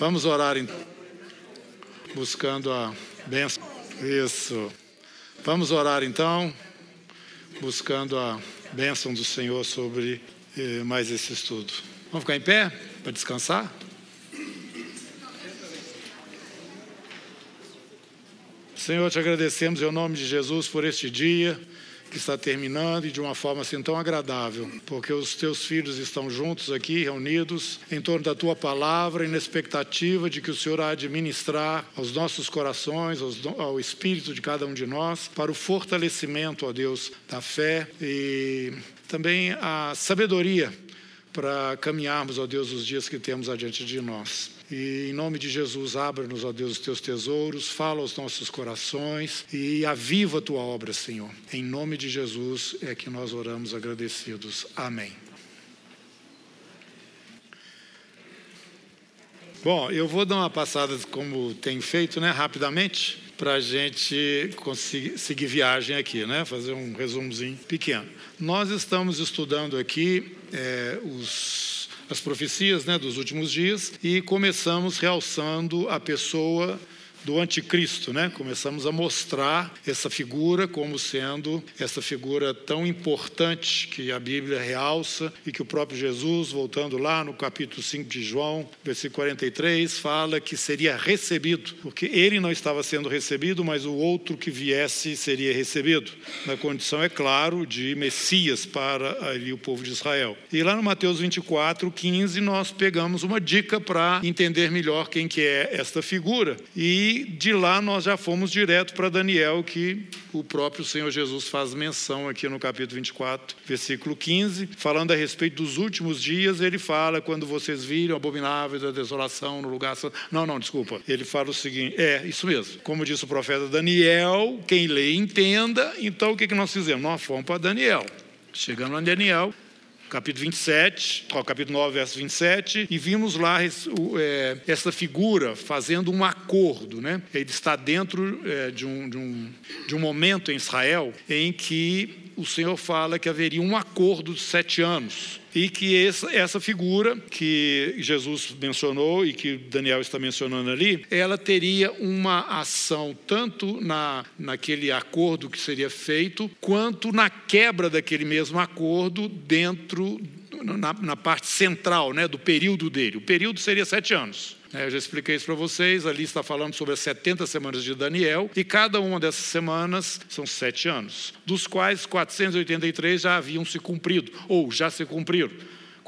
Vamos orar então, buscando a bênção. Isso. Vamos orar então, buscando a bênção do Senhor sobre eh, mais esse estudo. Vamos ficar em pé para descansar? Senhor, te agradecemos em nome de Jesus por este dia que está terminando e de uma forma assim tão agradável, porque os teus filhos estão juntos aqui, reunidos, em torno da tua palavra na expectativa de que o Senhor há de ministrar aos nossos corações, ao espírito de cada um de nós, para o fortalecimento, ó Deus, da fé e também a sabedoria para caminharmos, ó Deus, os dias que temos adiante de nós. E em nome de Jesus, abra-nos, ó Deus, os teus tesouros, fala aos nossos corações e aviva a tua obra, Senhor. Em nome de Jesus é que nós oramos agradecidos. Amém. Bom, eu vou dar uma passada, como tenho feito, né, rapidamente, para a gente conseguir seguir viagem aqui, né, fazer um resumozinho pequeno. Nós estamos estudando aqui é, os, as profecias né, dos últimos dias e começamos realçando a pessoa do anticristo, né? Começamos a mostrar essa figura como sendo essa figura tão importante que a Bíblia realça e que o próprio Jesus, voltando lá no capítulo 5 de João, versículo 43, fala que seria recebido, porque ele não estava sendo recebido, mas o outro que viesse seria recebido, na condição, é claro, de Messias para ali o povo de Israel. E lá no Mateus 24, 15, nós pegamos uma dica para entender melhor quem que é esta figura. E e de lá nós já fomos direto para Daniel, que o próprio Senhor Jesus faz menção aqui no capítulo 24, versículo 15, falando a respeito dos últimos dias, ele fala quando vocês viram abominável da desolação no lugar. Não, não, desculpa. Ele fala o seguinte: é, isso mesmo. Como disse o profeta Daniel, quem lê entenda. Então o que nós fizemos? Nós fomos para Daniel. Chegando a Daniel, capítulo 27, ó, capítulo 9, verso 27, e vimos lá é, essa figura fazendo um acordo. Né? Ele está dentro é, de, um, de, um, de um momento em Israel em que o Senhor fala que haveria um acordo de sete anos e que essa, figura que Jesus mencionou e que Daniel está mencionando ali, ela teria uma ação tanto na, naquele acordo que seria feito, quanto na quebra daquele mesmo acordo dentro, na, na parte central né, do período dele. O período seria sete anos. É, eu já expliquei isso para vocês. Ali está falando sobre as 70 semanas de Daniel, e cada uma dessas semanas são sete anos, dos quais 483 já haviam se cumprido, ou já se cumpriram.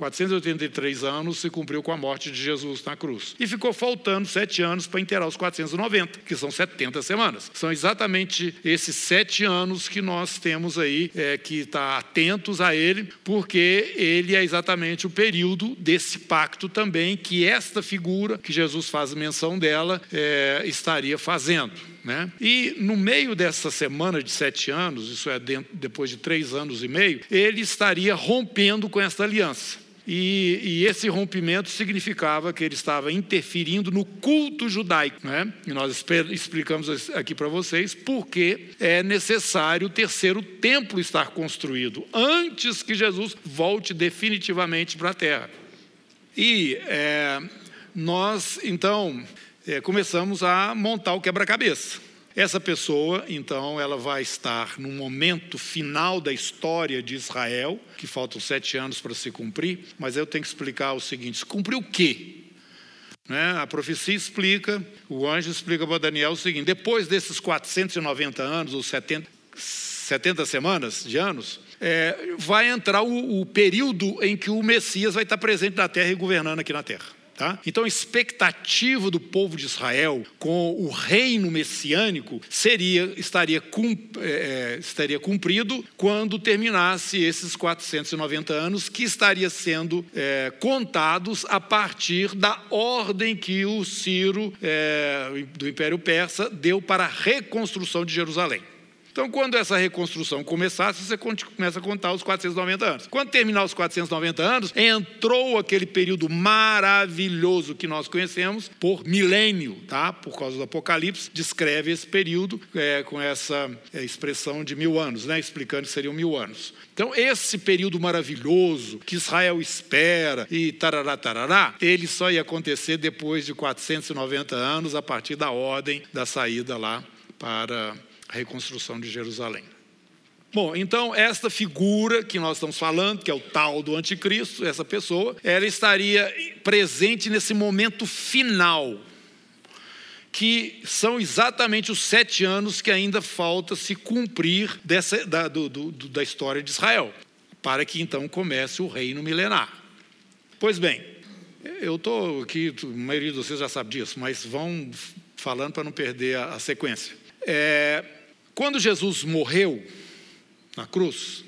483 anos se cumpriu com a morte de Jesus na cruz. E ficou faltando sete anos para inteirar os 490, que são 70 semanas. São exatamente esses sete anos que nós temos aí é, que estar tá atentos a ele, porque ele é exatamente o período desse pacto também que esta figura, que Jesus faz menção dela, é, estaria fazendo. Né? E no meio dessa semana de sete anos, isso é dentro, depois de três anos e meio, ele estaria rompendo com esta aliança. E, e, esse rompimento significava que ele estava interferindo no culto judaico. Né? E nós explicamos aqui para vocês porque é necessário o terceiro templo estar construído antes que Jesus volte definitivamente para a terra. E é, nós, então, é, começamos a montar o quebra-cabeça. Essa pessoa, então, ela vai estar no momento final da história de Israel, que faltam sete anos para se cumprir, mas eu tenho que explicar o seguinte: se cumpriu o quê? Né? A profecia explica, o anjo explica para Daniel o seguinte: depois desses 490 anos, ou 70, 70 semanas de anos, é, vai entrar o, o período em que o Messias vai estar presente na terra e governando aqui na terra. Tá? Então, a expectativa do povo de Israel com o reino messiânico seria, estaria, cum, é, é estaria cumprido quando terminasse esses 490 anos, que estaria sendo é, contados a partir da ordem que o Ciro é, do Império Persa deu para a reconstrução de Jerusalém. Então, quando essa reconstrução começasse, você começa a contar os 490 anos. Quando terminar os 490 anos, entrou aquele período maravilhoso que nós conhecemos por milênio, tá? Por causa do Apocalipse, descreve esse período é, com essa é, expressão de mil anos, né? Explicando que seriam mil anos. Então, esse período maravilhoso que Israel espera e tarará, tarará, ele só ia acontecer depois de 490 anos, a partir da ordem da saída lá para a reconstrução de Jerusalém. Bom, então esta figura que nós estamos falando, que é o tal do anticristo, essa pessoa, ela estaria presente nesse momento final, que são exatamente os sete anos que ainda falta se cumprir dessa, da, do, do, da história de Israel, para que então comece o reino milenar. Pois bem, eu estou aqui, a maioria de vocês já sabe disso, mas vão falando para não perder a, a sequência. É, quando Jesus morreu na cruz,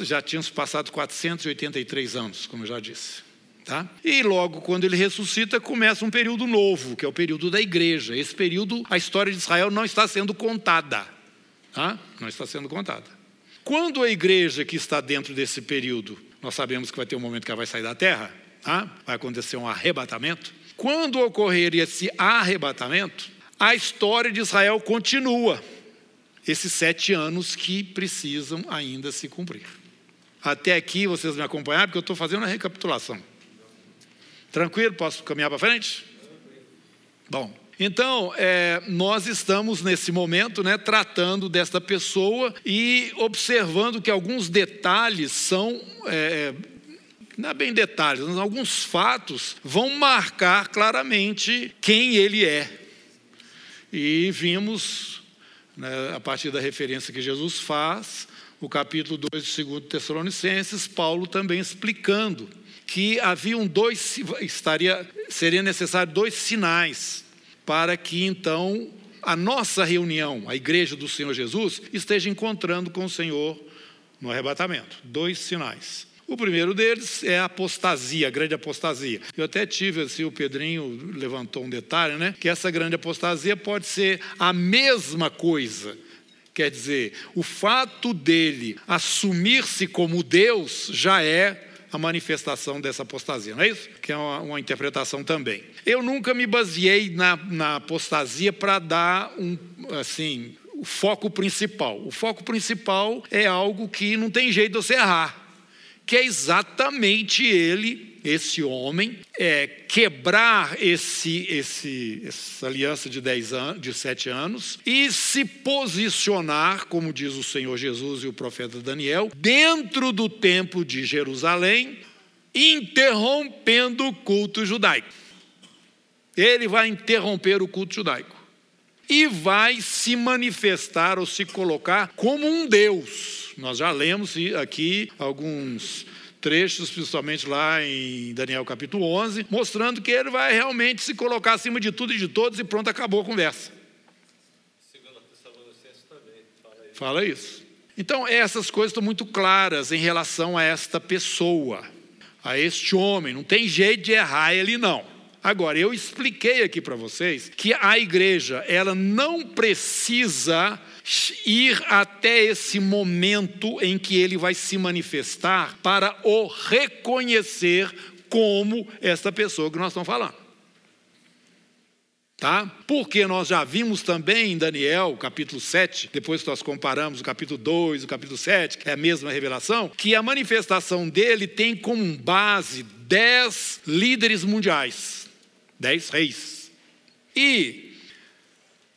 já tínhamos passado 483 anos, como eu já disse. Tá? E logo quando ele ressuscita, começa um período novo, que é o período da igreja. Esse período, a história de Israel não está sendo contada. Tá? Não está sendo contada. Quando a igreja que está dentro desse período, nós sabemos que vai ter um momento que ela vai sair da terra, tá? vai acontecer um arrebatamento. Quando ocorrer esse arrebatamento, a história de Israel continua esses sete anos que precisam ainda se cumprir. Até aqui vocês me acompanharam, porque eu estou fazendo a recapitulação. Tranquilo? Posso caminhar para frente? Bom, então, é, nós estamos nesse momento né, tratando desta pessoa e observando que alguns detalhes são. É, não é bem detalhes, mas alguns fatos vão marcar claramente quem ele é. E vimos né, a partir da referência que Jesus faz, o capítulo 2 de 2 Tessalonicenses, Paulo também explicando que haviam dois, estaria, seria necessário dois sinais para que então a nossa reunião, a igreja do Senhor Jesus, esteja encontrando com o Senhor no arrebatamento. Dois sinais. O primeiro deles é a apostasia, a grande apostasia. Eu até tive, assim, o Pedrinho levantou um detalhe, né? Que essa grande apostasia pode ser a mesma coisa. Quer dizer, o fato dele assumir-se como Deus já é a manifestação dessa apostasia, não é isso? Que é uma, uma interpretação também. Eu nunca me baseei na, na apostasia para dar um, assim, o foco principal. O foco principal é algo que não tem jeito de você errar que é exatamente ele, esse homem, é, quebrar esse, esse, essa aliança de, dez anos, de sete anos e se posicionar, como diz o Senhor Jesus e o profeta Daniel, dentro do templo de Jerusalém, interrompendo o culto judaico. Ele vai interromper o culto judaico e vai se manifestar ou se colocar como um Deus nós já lemos aqui alguns trechos, principalmente lá em Daniel capítulo 11, mostrando que ele vai realmente se colocar acima de tudo e de todos e pronto, acabou a conversa. Fala isso. Então, essas coisas estão muito claras em relação a esta pessoa, a este homem. Não tem jeito de errar ele, não. Agora, eu expliquei aqui para vocês que a igreja, ela não precisa ir até esse momento em que ele vai se manifestar para o reconhecer como esta pessoa que nós estamos falando. Tá? Porque nós já vimos também em Daniel, capítulo 7, depois que nós comparamos o capítulo 2, o capítulo 7, que é a mesma revelação, que a manifestação dele tem como base dez líderes mundiais, dez reis. E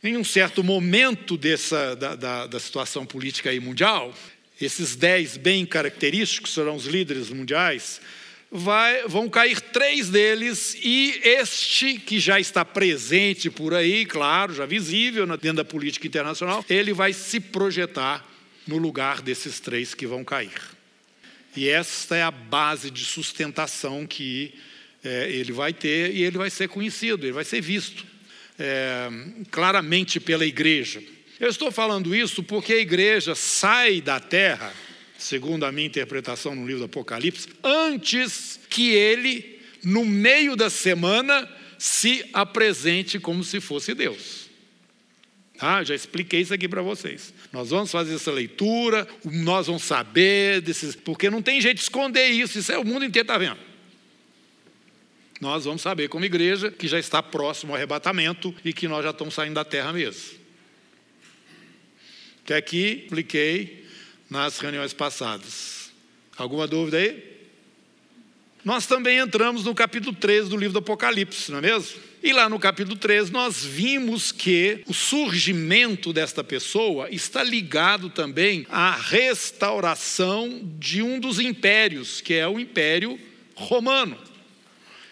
em um certo momento dessa, da, da, da situação política aí mundial, esses dez bem característicos serão os líderes mundiais, vai, vão cair três deles e este que já está presente por aí, claro, já visível dentro da política internacional, ele vai se projetar no lugar desses três que vão cair. E esta é a base de sustentação que é, ele vai ter e ele vai ser conhecido, ele vai ser visto é, claramente pela igreja. Eu estou falando isso porque a igreja sai da terra, segundo a minha interpretação no livro do Apocalipse, antes que ele, no meio da semana, se apresente como se fosse Deus. Ah, já expliquei isso aqui para vocês. Nós vamos fazer essa leitura, nós vamos saber desses, porque não tem jeito de esconder isso, isso é o mundo inteiro está vendo. Nós vamos saber como igreja que já está próximo ao arrebatamento e que nós já estamos saindo da terra mesmo. Que aqui expliquei nas reuniões passadas. Alguma dúvida aí? Nós também entramos no capítulo 13 do livro do Apocalipse, não é mesmo? E lá no capítulo 13 nós vimos que o surgimento desta pessoa está ligado também à restauração de um dos impérios, que é o Império Romano.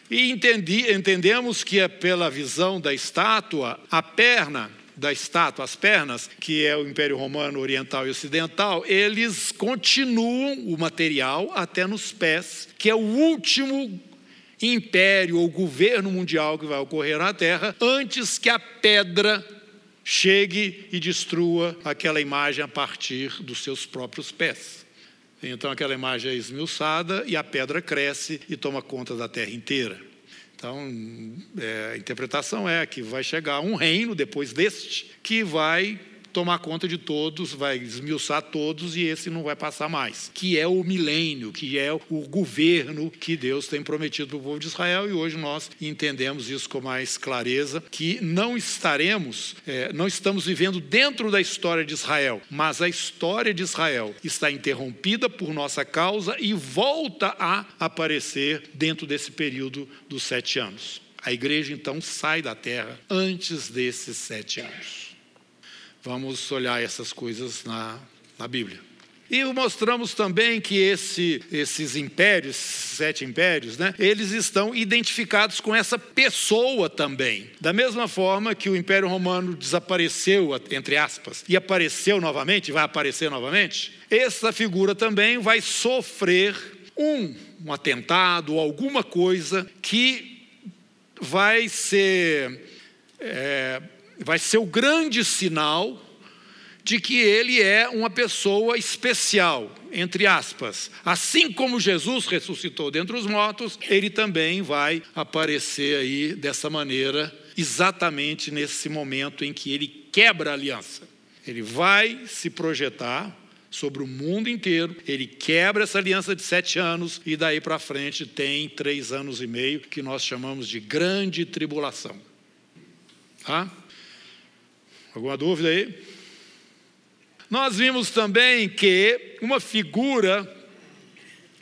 E entendi, entendemos que é pela visão da estátua, a perna da estátua, as pernas, que é o Império Romano Oriental e Ocidental, eles continuam o material até nos pés, que é o último império ou governo mundial que vai ocorrer na Terra, antes que a pedra chegue e destrua aquela imagem a partir dos seus próprios pés. Então aquela imagem é esmiuçada e a pedra cresce e toma conta da terra inteira. Então, é, a interpretação é que vai chegar um reino depois deste que vai tomar conta de todos, vai esmiuçar todos e esse não vai passar mais, que é o milênio, que é o governo que Deus tem prometido para o povo de Israel e hoje nós entendemos isso com mais clareza, que não estaremos, é, não estamos vivendo dentro da história de Israel, mas a história de Israel está interrompida por nossa causa e volta a aparecer dentro desse período dos sete anos. A igreja então sai da terra antes desses sete anos. Vamos olhar essas coisas na, na Bíblia. E mostramos também que esse, esses impérios, sete impérios, né, eles estão identificados com essa pessoa também. Da mesma forma que o Império Romano desapareceu, entre aspas, e apareceu novamente, vai aparecer novamente, essa figura também vai sofrer um, um atentado alguma coisa que vai ser. É, vai ser o grande sinal de que ele é uma pessoa especial, entre aspas. Assim como Jesus ressuscitou dentre os mortos, ele também vai aparecer aí dessa maneira, exatamente nesse momento em que ele quebra a aliança. Ele vai se projetar sobre o mundo inteiro, ele quebra essa aliança de sete anos e daí para frente tem três anos e meio que nós chamamos de grande tribulação. Tá? Alguma dúvida aí? Nós vimos também que uma figura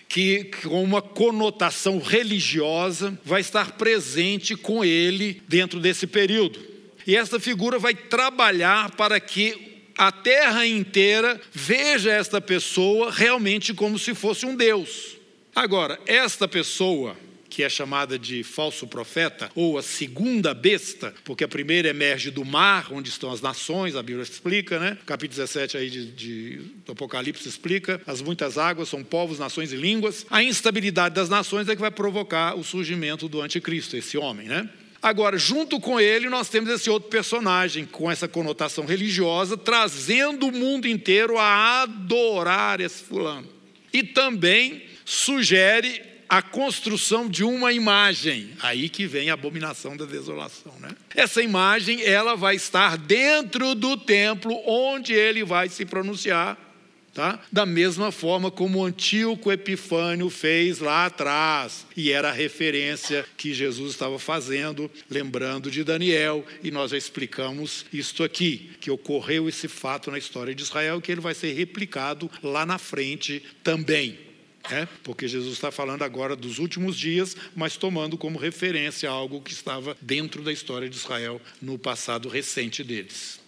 que com uma conotação religiosa vai estar presente com ele dentro desse período. E essa figura vai trabalhar para que a terra inteira veja esta pessoa realmente como se fosse um Deus. Agora, esta pessoa que é chamada de falso profeta, ou a segunda besta, porque a primeira emerge do mar, onde estão as nações, a Bíblia explica, né? capítulo 17 aí de, de, do Apocalipse explica, as muitas águas são povos, nações e línguas. A instabilidade das nações é que vai provocar o surgimento do anticristo, esse homem, né? Agora, junto com ele, nós temos esse outro personagem com essa conotação religiosa, trazendo o mundo inteiro a adorar esse fulano. E também sugere a construção de uma imagem. Aí que vem a abominação da desolação, né? Essa imagem, ela vai estar dentro do templo onde ele vai se pronunciar, tá? Da mesma forma como Antíoco Epifânio fez lá atrás, e era a referência que Jesus estava fazendo, lembrando de Daniel, e nós já explicamos isto aqui, que ocorreu esse fato na história de Israel, que ele vai ser replicado lá na frente também. É, porque Jesus está falando agora dos últimos dias, mas tomando como referência algo que estava dentro da história de Israel no passado recente deles.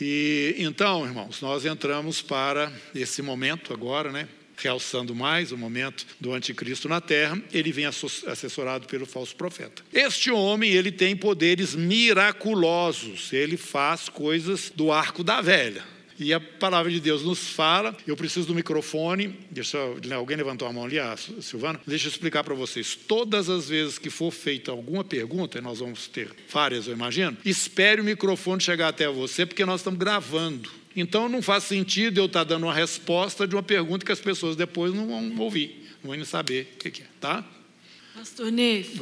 E então, irmãos, nós entramos para esse momento agora, né? Realçando mais o momento do anticristo na terra, ele vem assessorado pelo falso profeta. Este homem, ele tem poderes miraculosos, ele faz coisas do arco da velha. E a palavra de Deus nos fala. Eu preciso do microfone. Deixa né, alguém levantou a mão ali, a Silvana. Deixa eu explicar para vocês. Todas as vezes que for feita alguma pergunta, e nós vamos ter várias, eu imagino, espere o microfone chegar até você, porque nós estamos gravando. Então não faz sentido eu estar dando uma resposta de uma pergunta que as pessoas depois não vão ouvir, não vão nem saber o que é, tá? Pastor Neif,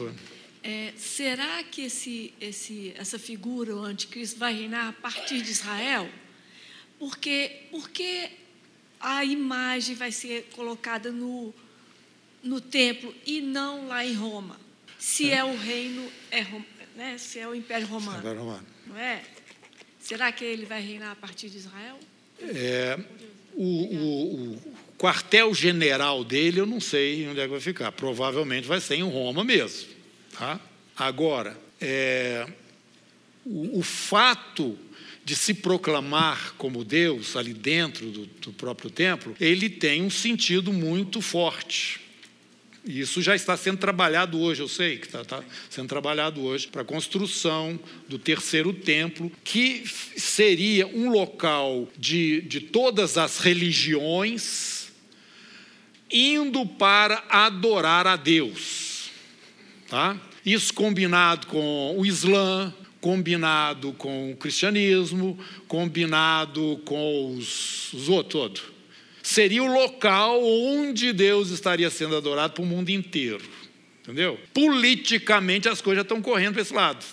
É, será que esse, esse, essa figura, o anticristo, vai reinar a partir de Israel? Porque, porque a imagem vai ser colocada no, no templo e não lá em Roma? Se é, é o reino, é, né? se é o Império Romano. Império Romano. Não é? Será que ele vai reinar a partir de Israel? É, o, o, o quartel-general dele, eu não sei onde é que vai ficar. Provavelmente vai ser em Roma mesmo. Tá? Agora, é, o, o, fato de se proclamar como Deus ali dentro do, do próprio templo, ele tem um sentido muito forte. E isso já está sendo trabalhado hoje, eu sei que está, está sendo trabalhado hoje para a construção do terceiro templo, que seria um local de, de todas as religiões indo para adorar a Deus. Tá? Isso combinado com o Islã, combinado com o cristianismo, combinado com os, os outros todos. Seria o local onde Deus estaria sendo adorado para o mundo inteiro. Entendeu? Politicamente as coisas estão correndo para esse lado.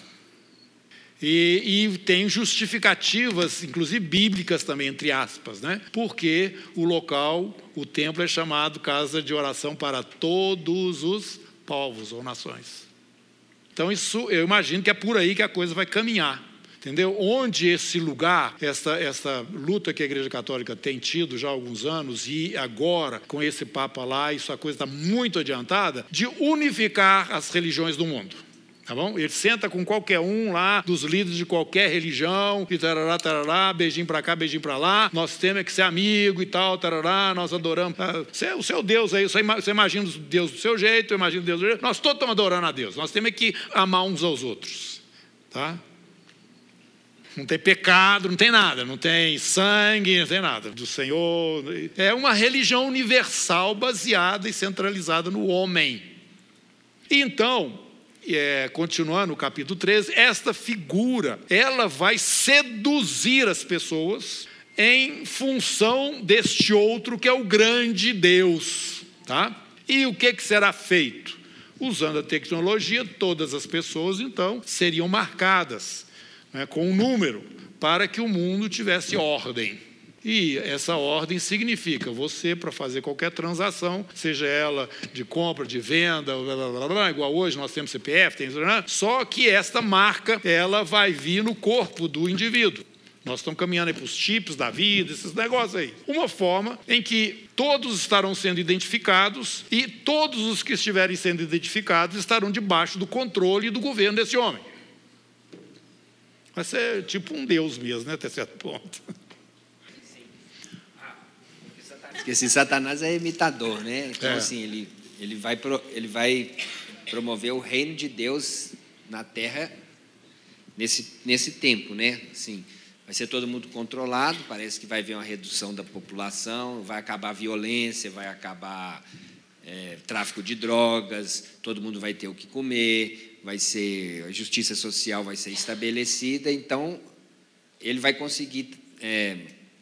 E, e, tem justificativas, inclusive bíblicas também, entre aspas, né? porque o local, o templo é chamado casa de oração para todos os povos ou nações. Então, isso eu imagino que é por aí que a coisa vai caminhar. Entendeu? Onde esse lugar, essa, essa luta que a Igreja Católica tem tido já há alguns anos, e agora, com esse Papa lá, isso a coisa está muito adiantada, de unificar as religiões do mundo. Tá bom? Ele senta com qualquer um lá, dos líderes de qualquer religião, e tarará, tarará, beijinho para cá, beijinho para lá. Nós temos que ser amigo e tal, tarará, nós adoramos. Ah, é o seu Deus aí, você imagina Deus do seu jeito, eu imagino Deus do jeito. Nós todos estamos adorando a Deus. Nós temos que amar uns aos outros. Tá? Não tem pecado, não tem nada, não tem sangue, não tem nada do Senhor. É uma religião universal baseada e centralizada no homem. Então, é, continuando o capítulo 13, esta figura, ela vai seduzir as pessoas em função deste outro que é o grande Deus, tá? E o que, que será feito? Usando a tecnologia, todas as pessoas então seriam marcadas né, com um número para que o mundo tivesse ordem. E essa ordem significa você, para fazer qualquer transação, seja ela de compra, de venda, blá, blá, blá, igual hoje nós temos CPF, tem, só que esta marca ela vai vir no corpo do indivíduo. Nós estamos caminhando para os chips da vida, esses negócios aí. Uma forma em que todos estarão sendo identificados e todos os que estiverem sendo identificados estarão debaixo do controle do governo desse homem. Vai ser tipo um Deus mesmo, né, até certo ponto. Porque assim, Satanás é imitador, né? Então, é. assim, ele, ele, vai pro, ele vai promover o reino de Deus na terra nesse, nesse tempo, né? Assim, vai ser todo mundo controlado, parece que vai haver uma redução da população, vai acabar a violência, vai acabar é, tráfico de drogas, todo mundo vai ter o que comer, vai ser a justiça social vai ser estabelecida, então ele vai conseguir é,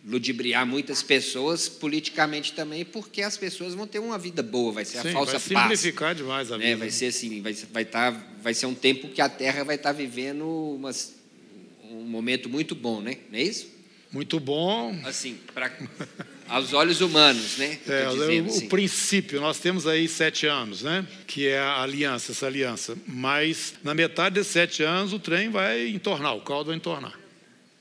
ludibriar muitas pessoas politicamente também, porque as pessoas vão ter uma vida boa, vai ser Sim, a falsa vai simplificar paz, demais a né? vida. Vai ser assim, vai, vai, tá, vai ser um tempo que a Terra vai estar tá vivendo umas, um momento muito bom, né? Não é isso? Muito bom. Assim, para aos olhos humanos, né? É, o, assim. princípio, nós temos aí sete anos, né? Que é a aliança, essa aliança. Mas na metade desses sete anos o trem vai entornar, o caldo vai entornar.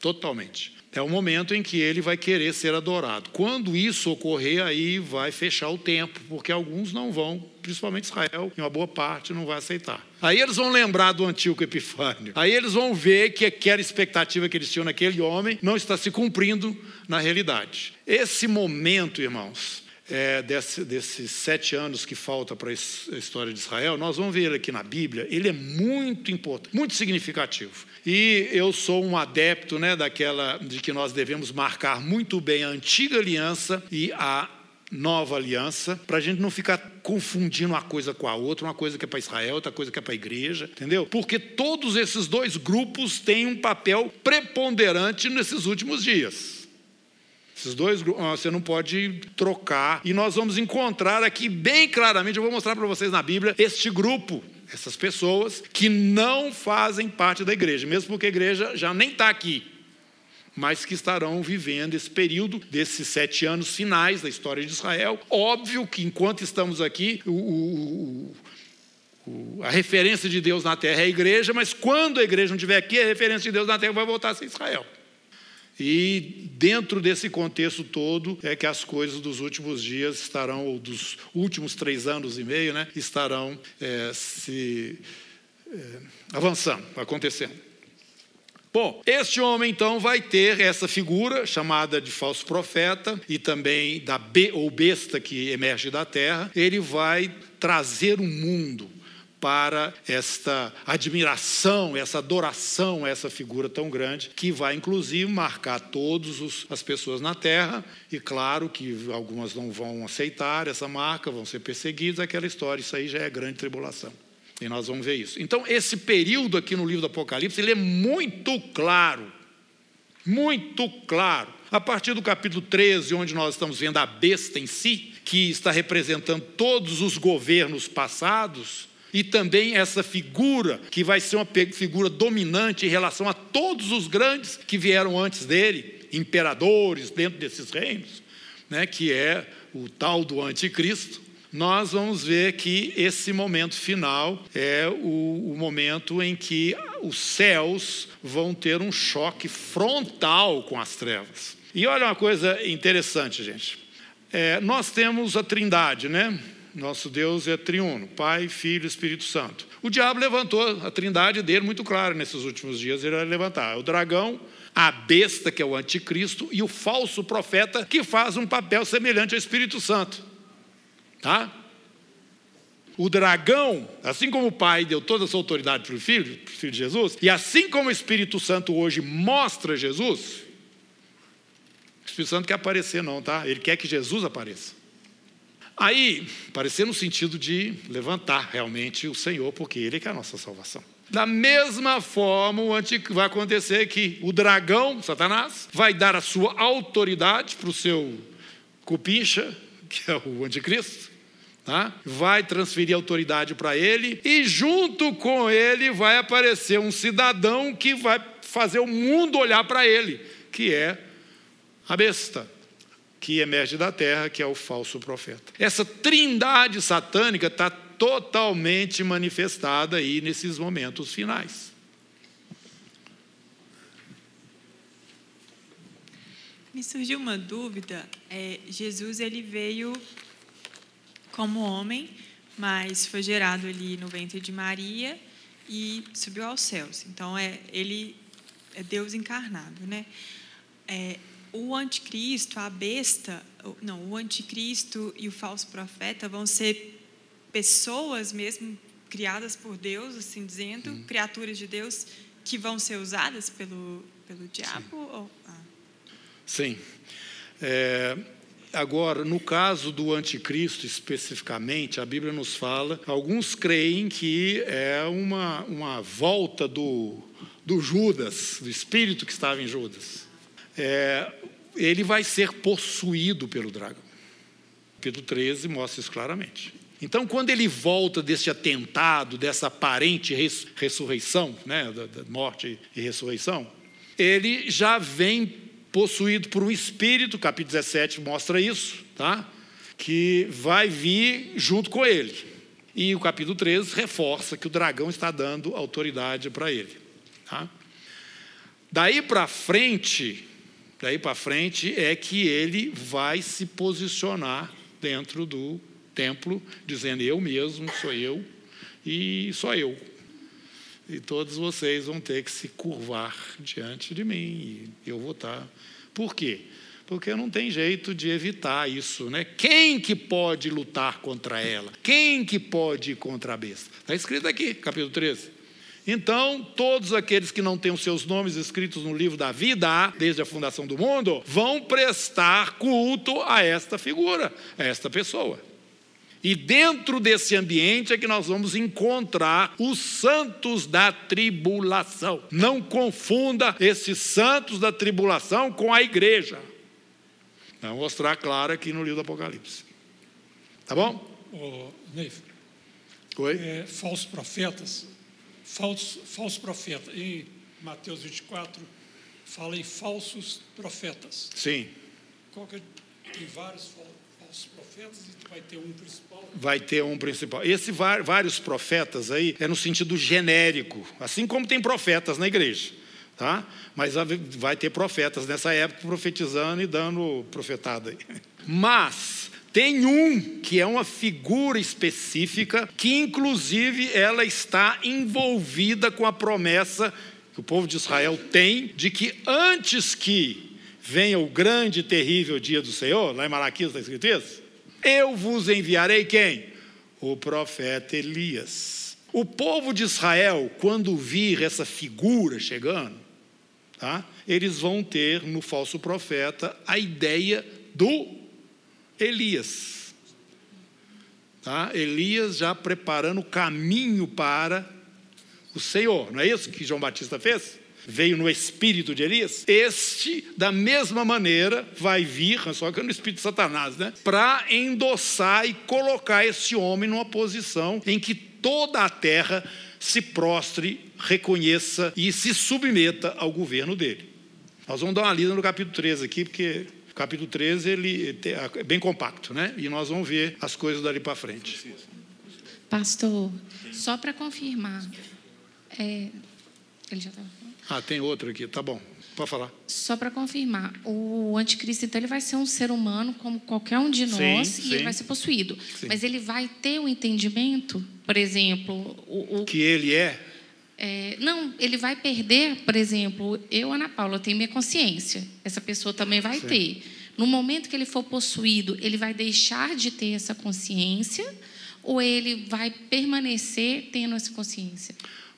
Totalmente. É o momento em que ele vai querer ser adorado. Quando isso ocorrer, aí vai fechar o tempo, porque alguns não vão, principalmente Israel, e uma boa parte não vai aceitar. Aí eles vão lembrar do antigo Epifânio. Aí eles vão ver que aquela expectativa que eles tinham naquele homem não está se cumprindo na realidade. Esse momento, irmãos, é, desse, desses sete anos que falta para a história de Israel, nós vamos ver aqui na Bíblia, ele é muito importante, muito significativo. E eu sou um adepto né, daquela de que nós devemos marcar muito bem a antiga aliança e a nova aliança, para a gente não ficar confundindo uma coisa com a outra, uma coisa que é para Israel, outra coisa que é para a igreja, entendeu? Porque todos esses dois grupos têm um papel preponderante nesses últimos dias. Esses dois grupos, você não pode trocar. E nós vamos encontrar aqui bem claramente, eu vou mostrar para vocês na Bíblia, este grupo Essas pessoas que não fazem parte da igreja, mesmo porque a igreja já nem está aqui, mas que estarão vivendo esse período desses sete anos finais da história de Israel. Óbvio que enquanto estamos aqui, o, o, o, a referência de Deus na terra é a igreja, mas quando a igreja não estiver aqui, a referência de Deus na terra vai voltar a ser Israel. E dentro desse contexto todo é que as coisas dos últimos dias estarão, ou dos últimos três anos e meio, né, estarão é, se é, avançando, acontecendo. Bom, este homem então vai ter essa figura chamada de falso profeta e também da be, ou besta que emerge da terra. Ele vai trazer o um mundo para esta admiração, essa adoração a essa figura tão grande, que vai inclusive marcar todas as pessoas na terra, e claro que algumas não vão aceitar essa marca, vão ser perseguidas, aquela história, isso aí já é grande tribulação. E nós vamos ver isso. Então, esse período aqui no livro do Apocalipse, ele é muito claro. Muito claro. A partir do capítulo 13, onde nós estamos vendo a besta em si, que está representando todos os governos passados, e também essa figura, que vai ser uma figura dominante em relação a todos os grandes que vieram antes dele, imperadores dentro desses reinos, né, que é o tal do anticristo. Nós vamos ver que esse momento final é o, o momento em que os céus vão ter um choque frontal com as trevas. E olha uma coisa interessante, gente. É, nós temos a trindade, né? Nosso Deus é triuno, Pai, Filho Espírito Santo. O diabo levantou a trindade dele muito claro nesses últimos dias, ele vai levantar o dragão, a besta, que é o anticristo, e o falso profeta, que faz um papel semelhante ao Espírito Santo. Tá? O dragão, assim como o Pai deu toda essa autoridade para o Filho, para o Filho de Jesus, e assim como o Espírito Santo hoje mostra Jesus, o Espírito Santo quer aparecer, não, tá? Ele quer que Jesus apareça. Aí, parecer no sentido de levantar realmente o Senhor, porque Ele é a nossa salvação. Da mesma forma, o vai acontecer que o dragão, Satanás, vai dar a sua autoridade para o seu cupincha, que é o anticristo, tá? vai transferir autoridade para ele, e junto com ele vai aparecer um cidadão que vai fazer o mundo olhar para ele, que é a besta que emerge da terra, que é o falso profeta. Essa trindade satânica está totalmente manifestada aí nesses momentos finais. Me surgiu uma dúvida. É, Jesus ele veio como homem, mas foi gerado ali no ventre de Maria e subiu aos céus. Então é ele é Deus encarnado, né? É, o anticristo, a besta, não, o anticristo e o falso profeta vão ser pessoas mesmo criadas por Deus, assim dizendo, criaturas de Deus que vão ser usadas pelo, pelo diabo? Sim. Ou, ah. Sim. É, agora, no caso do anticristo especificamente, a Bíblia nos fala, alguns creem que é uma, uma volta do, do Judas, do espírito que estava em Judas. É, ele vai ser possuído pelo dragão. Pedro 13 mostra isso claramente. Então, quando ele volta desse atentado, dessa aparente ressurreição, né, da morte e ressurreição, ele já vem possuído por um espírito, capítulo 17 mostra isso, tá? que vai vir junto com ele. E o capítulo 13 reforça que o dragão está dando autoridade para ele. Tá? Daí para frente, daí para frente é que ele vai se posicionar dentro do templo, dizendo: Eu mesmo sou eu e só eu. E todos vocês vão ter que se curvar diante de mim, e eu vou estar. Por quê? Porque não tem jeito de evitar isso, né? Quem que pode lutar contra ela? Quem que pode ir contra a besta? Está escrito aqui, capítulo 13. Então, todos aqueles que não têm os seus nomes escritos no livro da vida, desde a fundação do mundo, vão prestar culto a esta figura, a esta pessoa. E dentro desse ambiente é que nós vamos encontrar os santos da tribulação. Não confunda esses santos da tribulação com a igreja. Vou mostrar claro aqui no livro do Apocalipse. Tá bom? Oh, Neif, Oi? É, falsos profetas, falsos, falsos profetas. Em Mateus 24, fala em falsos profetas. Sim. É? Tem vários falsos profetas e vai ter um principal. Vai ter um principal. Esse vários profetas aí é no sentido genérico, assim como tem profetas na igreja. Tá? Mas vai ter profetas nessa época profetizando e dando profetada aí. Mas tem um que é uma figura específica que inclusive ela está envolvida com a promessa que o povo de Israel tem de que antes que venha o grande e terrível dia do Senhor, lá em Malaquias está escrito isso, eu vos enviarei quem? O profeta Elias. O povo de Israel, quando vir essa figura chegando, tá? eles vão ter no falso profeta a ideia do Elias. Tá? Elias já preparando o caminho para o Senhor. Não é isso que João Batista fez? Veio no espírito de Elias. Este, da mesma maneira, vai vir, só que é no espírito de Satanás, né? Para endossar e colocar esse homem numa posição em que toda a terra se prostre, reconheça e se submeta ao governo dele. Nós vamos dar uma lida no capítulo 13 aqui, porque o capítulo 13 ele é bem compacto, né? E nós vamos ver as coisas dali para frente. Pastor, só para confirmar, é, ele já estava Ah, tem outro aqui, tá bom. Pode falar. Só para confirmar, o anticristo então ele vai ser um ser humano como qualquer um de nós sim, e sim. ele vai ser possuído. Sim. Mas ele vai ter o um entendimento, por exemplo, o, o, que ele é é, não, ele vai perder, por exemplo, eu, Ana Paula, tenho minha consciência. Essa pessoa também vai Sim. ter. No momento que ele for possuído, ele vai deixar de ter essa consciência ou ele vai permanecer tendo essa consciência?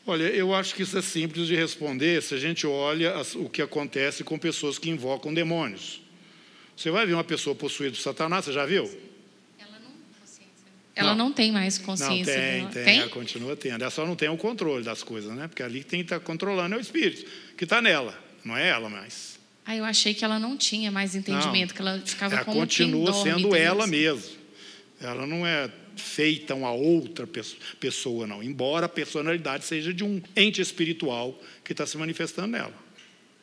Olha, eu acho que isso é simples de responder se a gente olha o que acontece com pessoas que invocam demônios. Você vai ver uma pessoa possuída por Satanás, você já viu? Ela não, não tem mais consciência. Não, tem, tem, tem, ela continua tendo. Ela só não tem o controle das coisas, né? Porque ali quem está controlando é o espírito, que está nela, não é ela mais. Ah, eu achei que ela não tinha mais entendimento, não, que ela ficava ela como continua quem sendo ela mesma. Ela não é feita uma outra pessoa, não. Embora a personalidade seja de um ente espiritual que está se manifestando nela.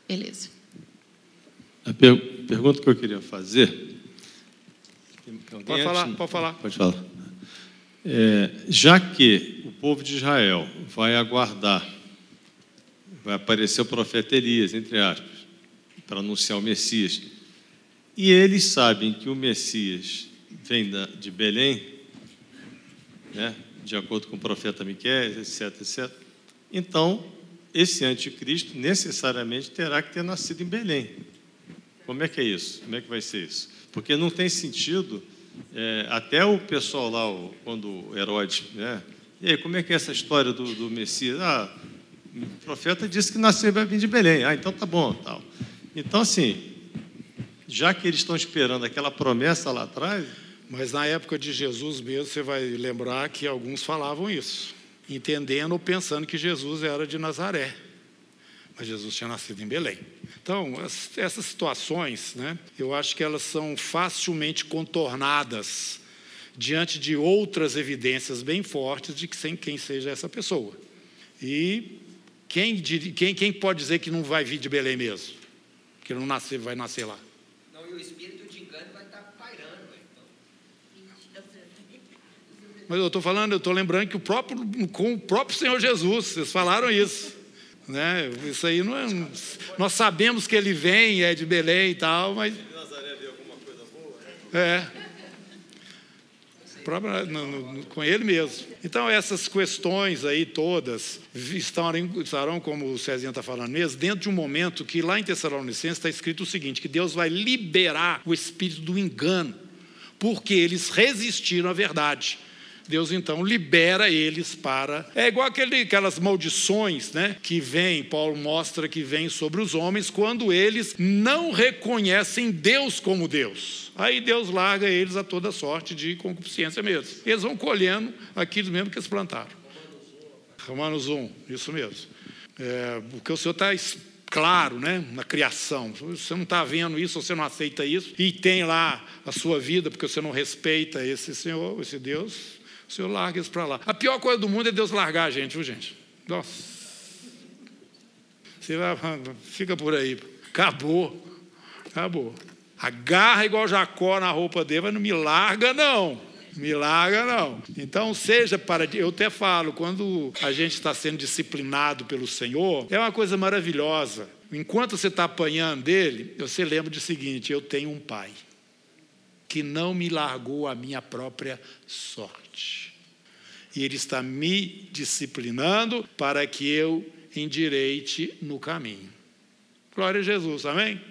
Beleza. A per pergunta que eu queria fazer. Pode falar, pode falar. Pode falar. É, já que o povo de Israel vai aguardar, vai aparecer o profeta Elias, entre aspas, para anunciar o Messias, e eles sabem que o Messias vem de Belém, né, de acordo com o profeta Miquel, etc, etc. Então, esse anticristo necessariamente terá que ter nascido em Belém. Como é que é isso? Como é que vai ser isso? Porque não tem sentido é, até o pessoal lá, quando Herodes, né? E aí, como é que é essa história do, do Messias? Ah, o profeta disse que nasceu vai vir de Belém. Ah, então tá bom, tal. Então assim, já que eles estão esperando aquela promessa lá atrás. Mas na época de Jesus mesmo, você vai lembrar que alguns falavam isso, entendendo ou pensando que Jesus era de Nazaré. Mas Jesus tinha nascido em Belém. Então, essas situações, né, eu acho que elas são facilmente contornadas diante de outras evidências bem fortes de que sem quem seja essa pessoa. E quem, quem, quem pode dizer que não vai vir de Belém mesmo? Que não nascer, vai nascer lá? Não, e o espírito de engano vai estar pairando. Então. Mas eu estou falando, eu estou lembrando que o próprio, com o próprio Senhor Jesus, vocês falaram isso. Né? Isso aí não é. Nós sabemos que ele vem, é de Belém e tal, mas. Nazaré vê alguma coisa boa? É. com ele mesmo. Então, essas questões aí todas estarão, estarão como o Cezinha está falando mesmo, dentro de um momento que lá em Tessalonicenses está escrito o seguinte: que Deus vai liberar o espírito do engano, porque eles resistiram à verdade. Deus então libera eles para. É igual aquele, aquelas maldições né, que vem, Paulo mostra que vem sobre os homens quando eles não reconhecem Deus como Deus. Aí Deus larga eles a toda sorte de concupiscência mesmo. Eles vão colhendo aquilo mesmo que eles plantaram. Romanos 1, isso mesmo. É, porque o Senhor está claro, né, na criação. Você não está vendo isso, você não aceita isso, e tem lá a sua vida, porque você não respeita esse Senhor, esse Deus, O Senhor larga isso para lá. A pior coisa do mundo é Deus largar a gente, viu, gente? Nossa. Você vai, fica por aí. Acabou. Acabou. Agarra igual Jacó na roupa dele, mas não me larga, não. Me larga, não. Então, seja para. Eu até falo, quando a gente está sendo disciplinado pelo Senhor, é uma coisa maravilhosa. Enquanto você está apanhando dele, você lembra do seguinte: eu tenho um pai que não me largou a minha própria sorte. E ele está me disciplinando para que eu endireite no caminho. Glória a Jesus, amém?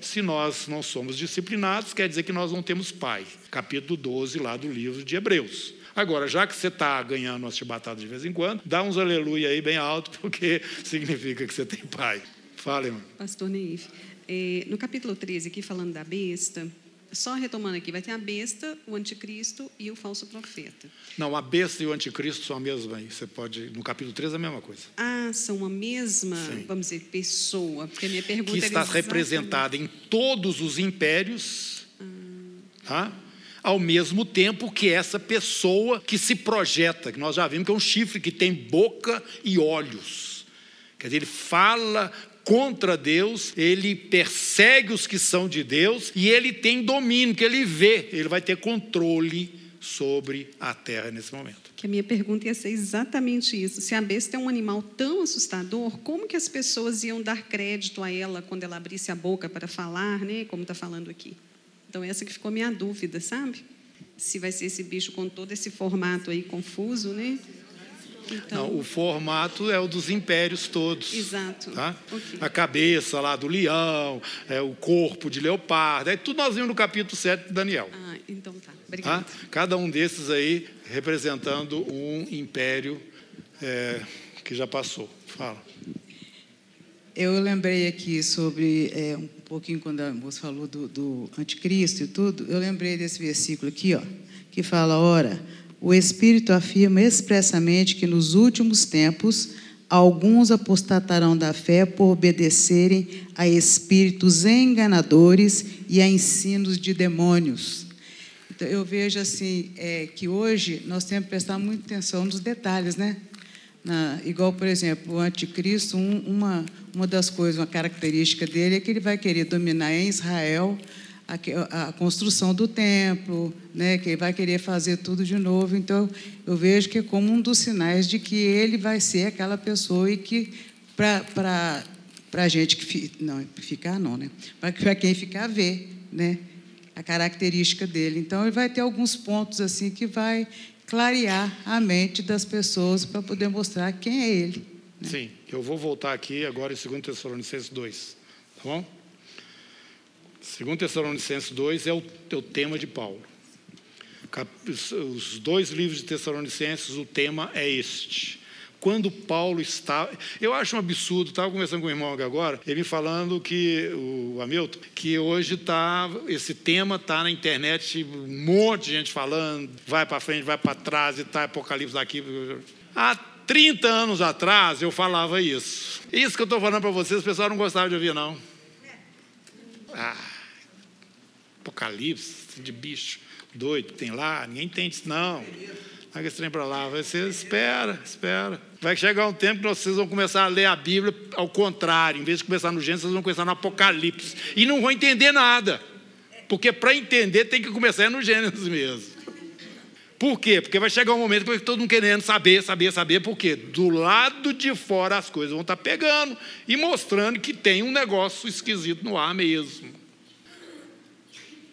Se nós não somos disciplinados, quer dizer que nós não temos pai. Capítulo 12, lá do livro de Hebreus. Agora, já que você está ganhando umas chibatadas de vez em quando, dá uns aleluia aí bem alto, porque significa que você tem pai. Fala, irmão. Pastor Neif, é, no capítulo 13, aqui falando da besta, só retomando aqui, vai ter a besta, o anticristo e o falso profeta. Não, a besta e o anticristo são a mesma aí. Você pode, no capítulo 3 é a mesma coisa. Ah, são a mesma, Sim. vamos dizer, pessoa. Porque a minha pergunta que está representada em todos os impérios, ah. tá? ao mesmo tempo que essa pessoa que se projeta, que nós já vimos que é um chifre que tem boca e olhos. Quer dizer, ele fala contra Deus, ele persegue os que são de Deus e ele tem domínio, que ele vê, ele vai ter controle sobre a terra nesse momento. Que a minha pergunta ia ser exatamente isso. Se a besta é um animal tão assustador, como que as pessoas iam dar crédito a ela quando ela abrisse a boca para falar, né? Como está falando aqui. Então essa que ficou minha dúvida, sabe? Se vai ser esse bicho com todo esse formato aí confuso, né? Então... Não, o formato é o dos impérios todos. Exato. Tá? Okay. A cabeça lá do leão, é, o corpo de leopardo, é tudo nós vimos no capítulo 7 de Daniel. Ah, então tá. Obrigada. Tá? Cada um desses aí representando um império é, que já passou. Fala. Eu lembrei aqui sobre é, um pouquinho quando a moça falou do, do anticristo e tudo. Eu lembrei desse versículo aqui, ó, que fala: ora o Espírito afirma expressamente que nos últimos tempos alguns apostatarão da fé por obedecerem a espíritos enganadores e a ensinos de demônios. Então, eu vejo assim é, que hoje nós temos que prestar muita atenção nos detalhes, né? Na, igual, por exemplo, o anticristo, um, uma, uma das coisas, uma característica dele é que ele vai querer dominar em Israel a, a, construção do templo, né, que ele vai querer fazer tudo de novo. Então, eu vejo que é como um dos sinais de que ele vai ser aquela pessoa e que, para a gente que não ficar, não, né? Para quem ficar, ver, né? A característica dele. Então, ele vai ter alguns pontos assim que vai clarear a mente das pessoas para poder mostrar quem é ele. Né? Sim, eu vou voltar aqui agora em 2 Tessalonicenses 2, tá bom? Segundo Tessalonicenses 2 é o, é o tema de Paulo. Os dois livros de Tessalonicenses, o tema é este. Quando Paulo está. Eu acho um absurdo, estava conversando com o irmão agora, ele falando que, o Hamilton, que hoje está. Esse tema está na internet, um monte de gente falando, vai para frente, vai para trás e está Apocalipse daqui. Há 30 anos atrás eu falava isso. Isso que eu estou falando para vocês, o pessoal não gostava de ouvir, não. Ah. Apocalipse, de bicho doido que tem lá, ninguém entende isso, não. Larga esse trem para lá. Ser, espera, espera. Vai chegar um tempo que vocês vão começar a ler a Bíblia ao contrário. Em vez de começar no Gênesis, vocês vão começar no Apocalipse. E não vão entender nada. Porque para entender tem que começar no Gênesis mesmo. Por quê? Porque vai chegar um momento que todo mundo querendo saber, saber, saber, porque do lado de fora as coisas vão estar tá pegando e mostrando que tem um negócio esquisito no ar mesmo.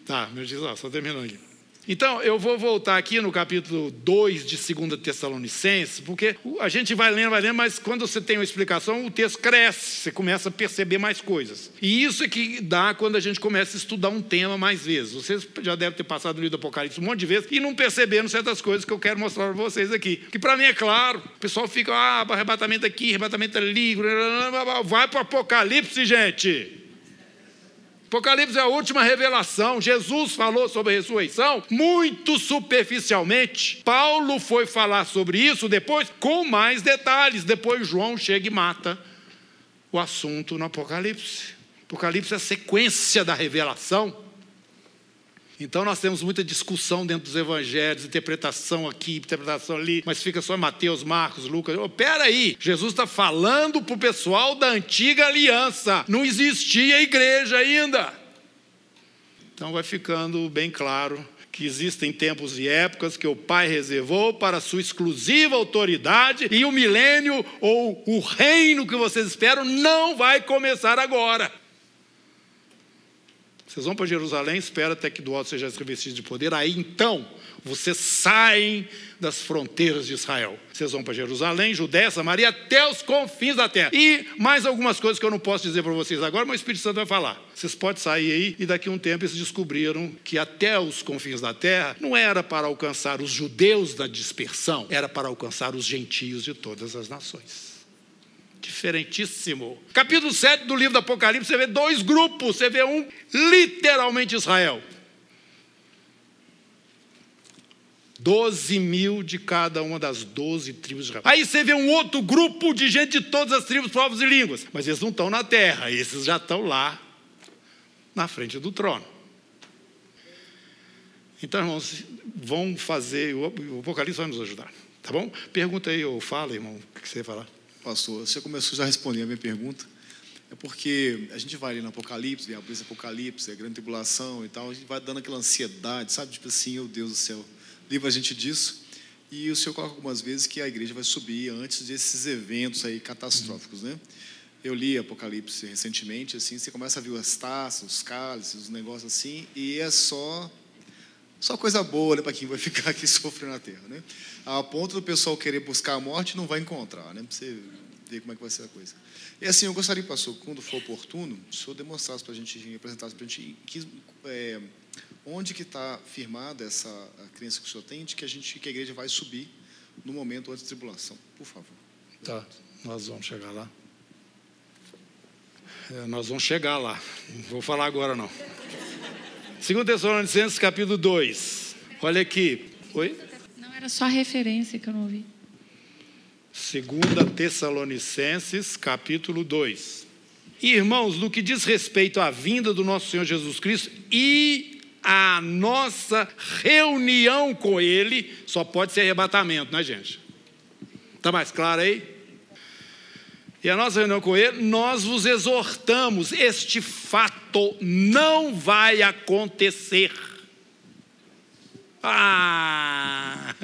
Tá, meu Deus, só terminou aqui. Então, eu vou voltar aqui no capítulo 2 de 2 Tessalonicenses, porque a gente vai lendo, vai lendo, mas quando você tem uma explicação, o texto cresce, você começa a perceber mais coisas. E isso é que dá quando a gente começa a estudar um tema mais vezes. Vocês já devem ter passado no livro do Apocalipse um monte de vezes e não perceberam certas coisas que eu quero mostrar para vocês aqui. Que para mim é claro, o pessoal fica, ah, arrebatamento aqui, arrebatamento ali, vai para o Apocalipse, gente. Apocalipse é a última revelação. Jesus falou sobre a ressurreição muito superficialmente. Paulo foi falar sobre isso depois com mais detalhes. Depois João chega e mata o assunto no Apocalipse. Apocalipse é a sequência da revelação. Então nós temos muita discussão dentro dos evangelhos, interpretação aqui, interpretação ali, mas fica só Mateus, Marcos, Lucas. Oh, peraí, Jesus está falando para o pessoal da antiga aliança. Não existia igreja ainda. Então vai ficando bem claro que existem tempos e épocas que o Pai reservou para sua exclusiva autoridade e o milênio ou o reino que vocês esperam não vai começar agora. Vocês vão para Jerusalém, espera até que do alto seja revestido de poder. Aí então, vocês saem das fronteiras de Israel. Vocês vão para Jerusalém, Judéia, Samaria, até os confins da terra. E mais algumas coisas que eu não posso dizer para vocês agora, mas o Espírito Santo vai falar. Vocês podem sair aí e daqui a um tempo eles descobriram que até os confins da terra não era para alcançar os judeus da dispersão, era para alcançar os gentios de todas as nações diferentíssimo. Capítulo 7 do livro do Apocalipse, você vê dois grupos. Você vê um, literalmente Israel. Doze mil de cada uma das doze tribos de Israel. Aí você vê um outro grupo de gente de todas as tribos, povos e línguas. Mas eles não estão na terra, esses já estão lá, na frente do trono. Então, irmãos, vão fazer, o Apocalipse vai nos ajudar, tá bom? Pergunta aí, ou fala, irmão, o que você ia falar? Pastor, você começou já a responder a minha pergunta. É porque a gente vai ali no Apocalipse, vê a brisa Apocalipse, a grande tribulação e tal, a gente vai dando aquela ansiedade, sabe? Tipo assim, oh Deus do céu, livra a gente disso. E o Senhor coloca algumas vezes que a igreja vai subir antes desses eventos aí catastróficos, né? Eu li Apocalipse recentemente, assim, você começa a ver as taças, os cálices, os negócios assim, e é só só coisa boa né, para quem vai ficar aqui sofrendo na terra, né? A ponto do pessoal querer buscar a morte, não vai encontrar, né? Para você ver como é que vai ser a coisa. E assim, eu gostaria, pastor, quando for oportuno, o senhor demonstrasse para a gente, apresentasse para a gente que, é, onde que está firmada essa crença que o senhor tem de que a gente, que a igreja vai subir no momento antes da tribulação, por favor. Tá, nós vamos chegar lá. É, nós vamos chegar lá. Não vou falar agora não. 2 Tessalonicenses capítulo 2. Olha aqui. Oi? Não, era só a referência que eu não ouvi. 2 Tessalonicenses capítulo 2. Irmãos, no que diz respeito à vinda do nosso Senhor Jesus Cristo e a nossa reunião com Ele, só pode ser arrebatamento, né, gente? Está mais claro aí? E a nossa reunião com Ele, nós vos exortamos: este fato não vai acontecer. Ah!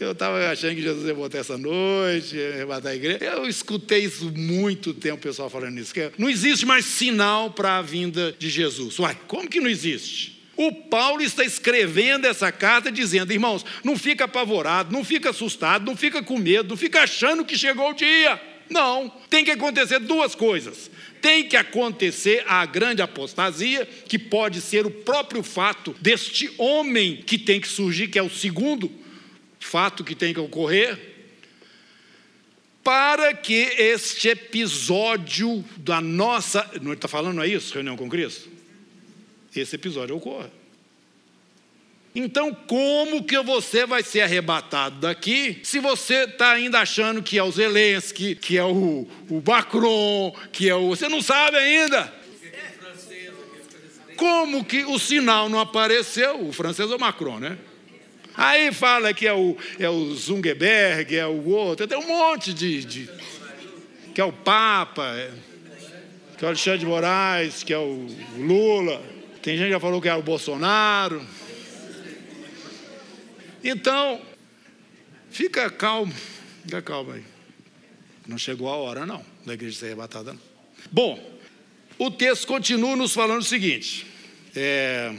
Eu estava achando que Jesus ia voltar essa noite, ia arrebatar a igreja. Eu escutei isso muito tempo, o pessoal falando isso. Não existe mais sinal para a vinda de Jesus. Uai, como que não existe? O Paulo está escrevendo essa carta dizendo: irmãos, não fica apavorado, não fica assustado, não fica com medo, não fica achando que chegou o dia. Não, tem que acontecer duas coisas. Tem que acontecer a grande apostasia, que pode ser o próprio fato deste homem que tem que surgir, que é o segundo fato que tem que ocorrer, para que este episódio da nossa. Não está falando, não é isso? Reunião com Cristo? Esse episódio ocorra. Então, como que você vai ser arrebatado daqui se você está ainda achando que é o Zelensky, que é o, o Macron, que é o. Você não sabe ainda. Como que o sinal não apareceu? O francês é o Macron, né? Aí fala que é o, é o Zungeberg, é o outro, tem um monte de. de que é o Papa, é, que é o Alexandre de Moraes, que é o Lula. Tem gente que já falou que é o Bolsonaro. Então, fica calmo, fica calmo aí. Não chegou a hora, não, da igreja ser arrebatada, não. Bom, o texto continua nos falando o seguinte: é,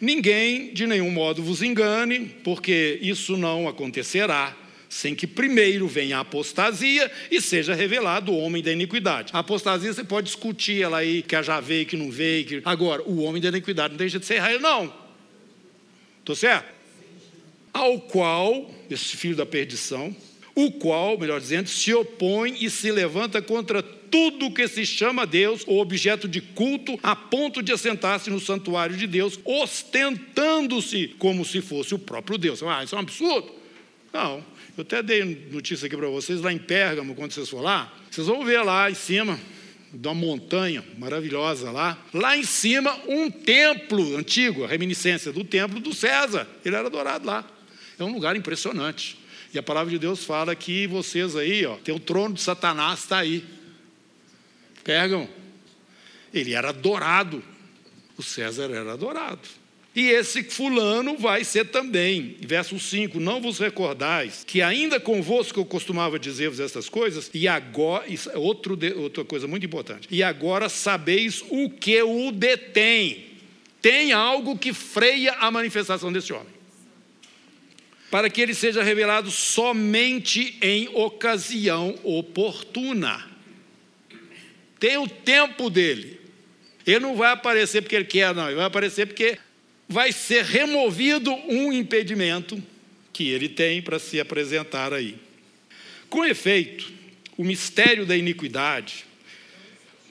ninguém de nenhum modo vos engane, porque isso não acontecerá sem que primeiro venha a apostasia e seja revelado o homem da iniquidade. A apostasia você pode discutir ela aí, que já veio, que não veio. Que... Agora, o homem da iniquidade não deixa de ser Israel, não. Estou certo? Ao qual, esse filho da perdição, o qual, melhor dizendo, se opõe e se levanta contra tudo que se chama Deus, ou objeto de culto, a ponto de assentar-se no santuário de Deus, ostentando-se como se fosse o próprio Deus. Ah, isso é um absurdo? Não. Eu até dei notícia aqui para vocês, lá em Pérgamo, quando vocês for lá, vocês vão ver lá em cima, de uma montanha maravilhosa lá. Lá em cima, um templo antigo, a reminiscência do templo do César. Ele era adorado lá. É um lugar impressionante. E a palavra de Deus fala que vocês aí, ó, tem o trono de Satanás está aí. Pegam. Ele era adorado. O César era adorado. E esse fulano vai ser também. Verso 5: Não vos recordais que ainda convosco eu costumava dizer-vos essas coisas, e agora, é outro, outra coisa muito importante, e agora sabeis o que o detém. Tem algo que freia a manifestação desse homem. Para que ele seja revelado somente em ocasião oportuna. Tem o tempo dele. Ele não vai aparecer porque ele quer, não. Ele vai aparecer porque vai ser removido um impedimento que ele tem para se apresentar aí. Com efeito, o mistério da iniquidade,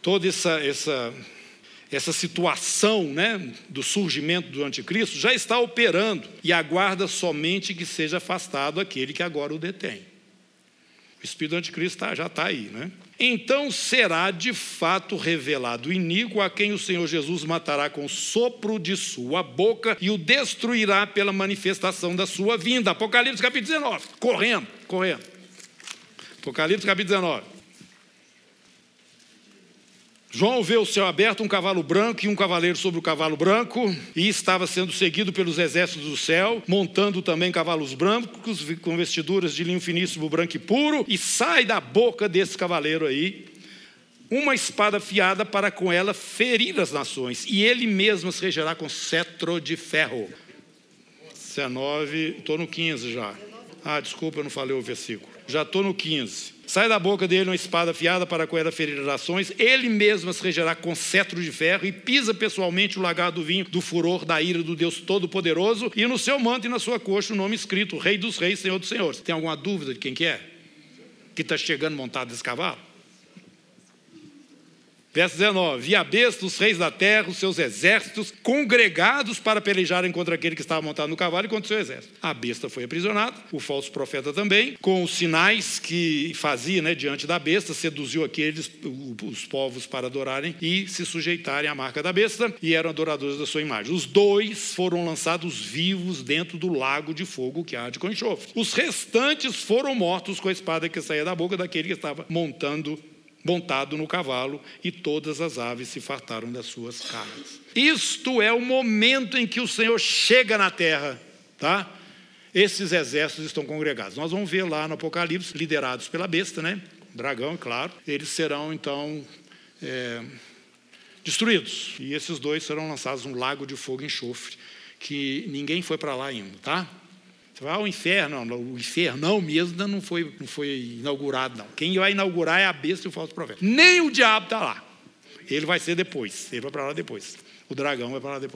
toda essa, essa, essa situação né, do surgimento do anticristo já está operando e aguarda somente que seja afastado aquele que agora o detém. O espírito do anticristo tá, já está aí, né? Então será de fato revelado o iníquo a quem o Senhor Jesus matará com sopro de sua boca e o destruirá pela manifestação da sua vinda. Apocalipse capítulo 19. Correndo, correndo. Apocalipse capítulo 19. João vê o céu aberto, um cavalo branco e um cavaleiro sobre o cavalo branco, e estava sendo seguido pelos exércitos do céu, montando também cavalos brancos, com vestiduras de linho finíssimo, branco e puro, e sai da boca desse cavaleiro aí uma espada afiada para com ela ferir as nações, e ele mesmo se regerá com cetro de ferro. 19, estou no 15 já. Ah, desculpa, eu não falei o versículo. Já estou no 15. Sai da boca dele uma espada afiada para com ela ferir as nações, ele mesmo as regerá com cetro de ferro e pisa pessoalmente o lagar do vinho do furor da ira do Deus Todo-Poderoso, e no seu manto e na sua coxa o nome escrito, Rei dos Reis, Senhor dos Senhores. Tem alguma dúvida de quem que é? Que está chegando montado nesse cavalo? Verso 19: E a besta, os reis da terra, os seus exércitos, congregados para pelejarem contra aquele que estava montado no cavalo e contra o seu exército. A besta foi aprisionada, o falso profeta também, com os sinais que fazia né, diante da besta, seduziu aqueles, os povos, para adorarem e se sujeitarem à marca da besta, e eram adoradores da sua imagem. Os dois foram lançados vivos dentro do lago de fogo que arde com enxofre. Os restantes foram mortos com a espada que saía da boca daquele que estava montando montado no cavalo, e todas as aves se fartaram das suas carnes. Isto é o momento em que o Senhor chega na terra, tá? Esses exércitos estão congregados. Nós vamos ver lá no Apocalipse, liderados pela besta, né? Dragão, claro. Eles serão então é, destruídos. E esses dois serão lançados num lago de fogo e enxofre, que ninguém foi para lá ainda, tá? Vai ao inferno, o infernão mesmo não foi, não foi inaugurado, não. Quem vai inaugurar é a besta e o falso profeta. Nem o diabo está lá. Ele vai ser depois, ele vai para lá depois. O dragão vai para lá depois.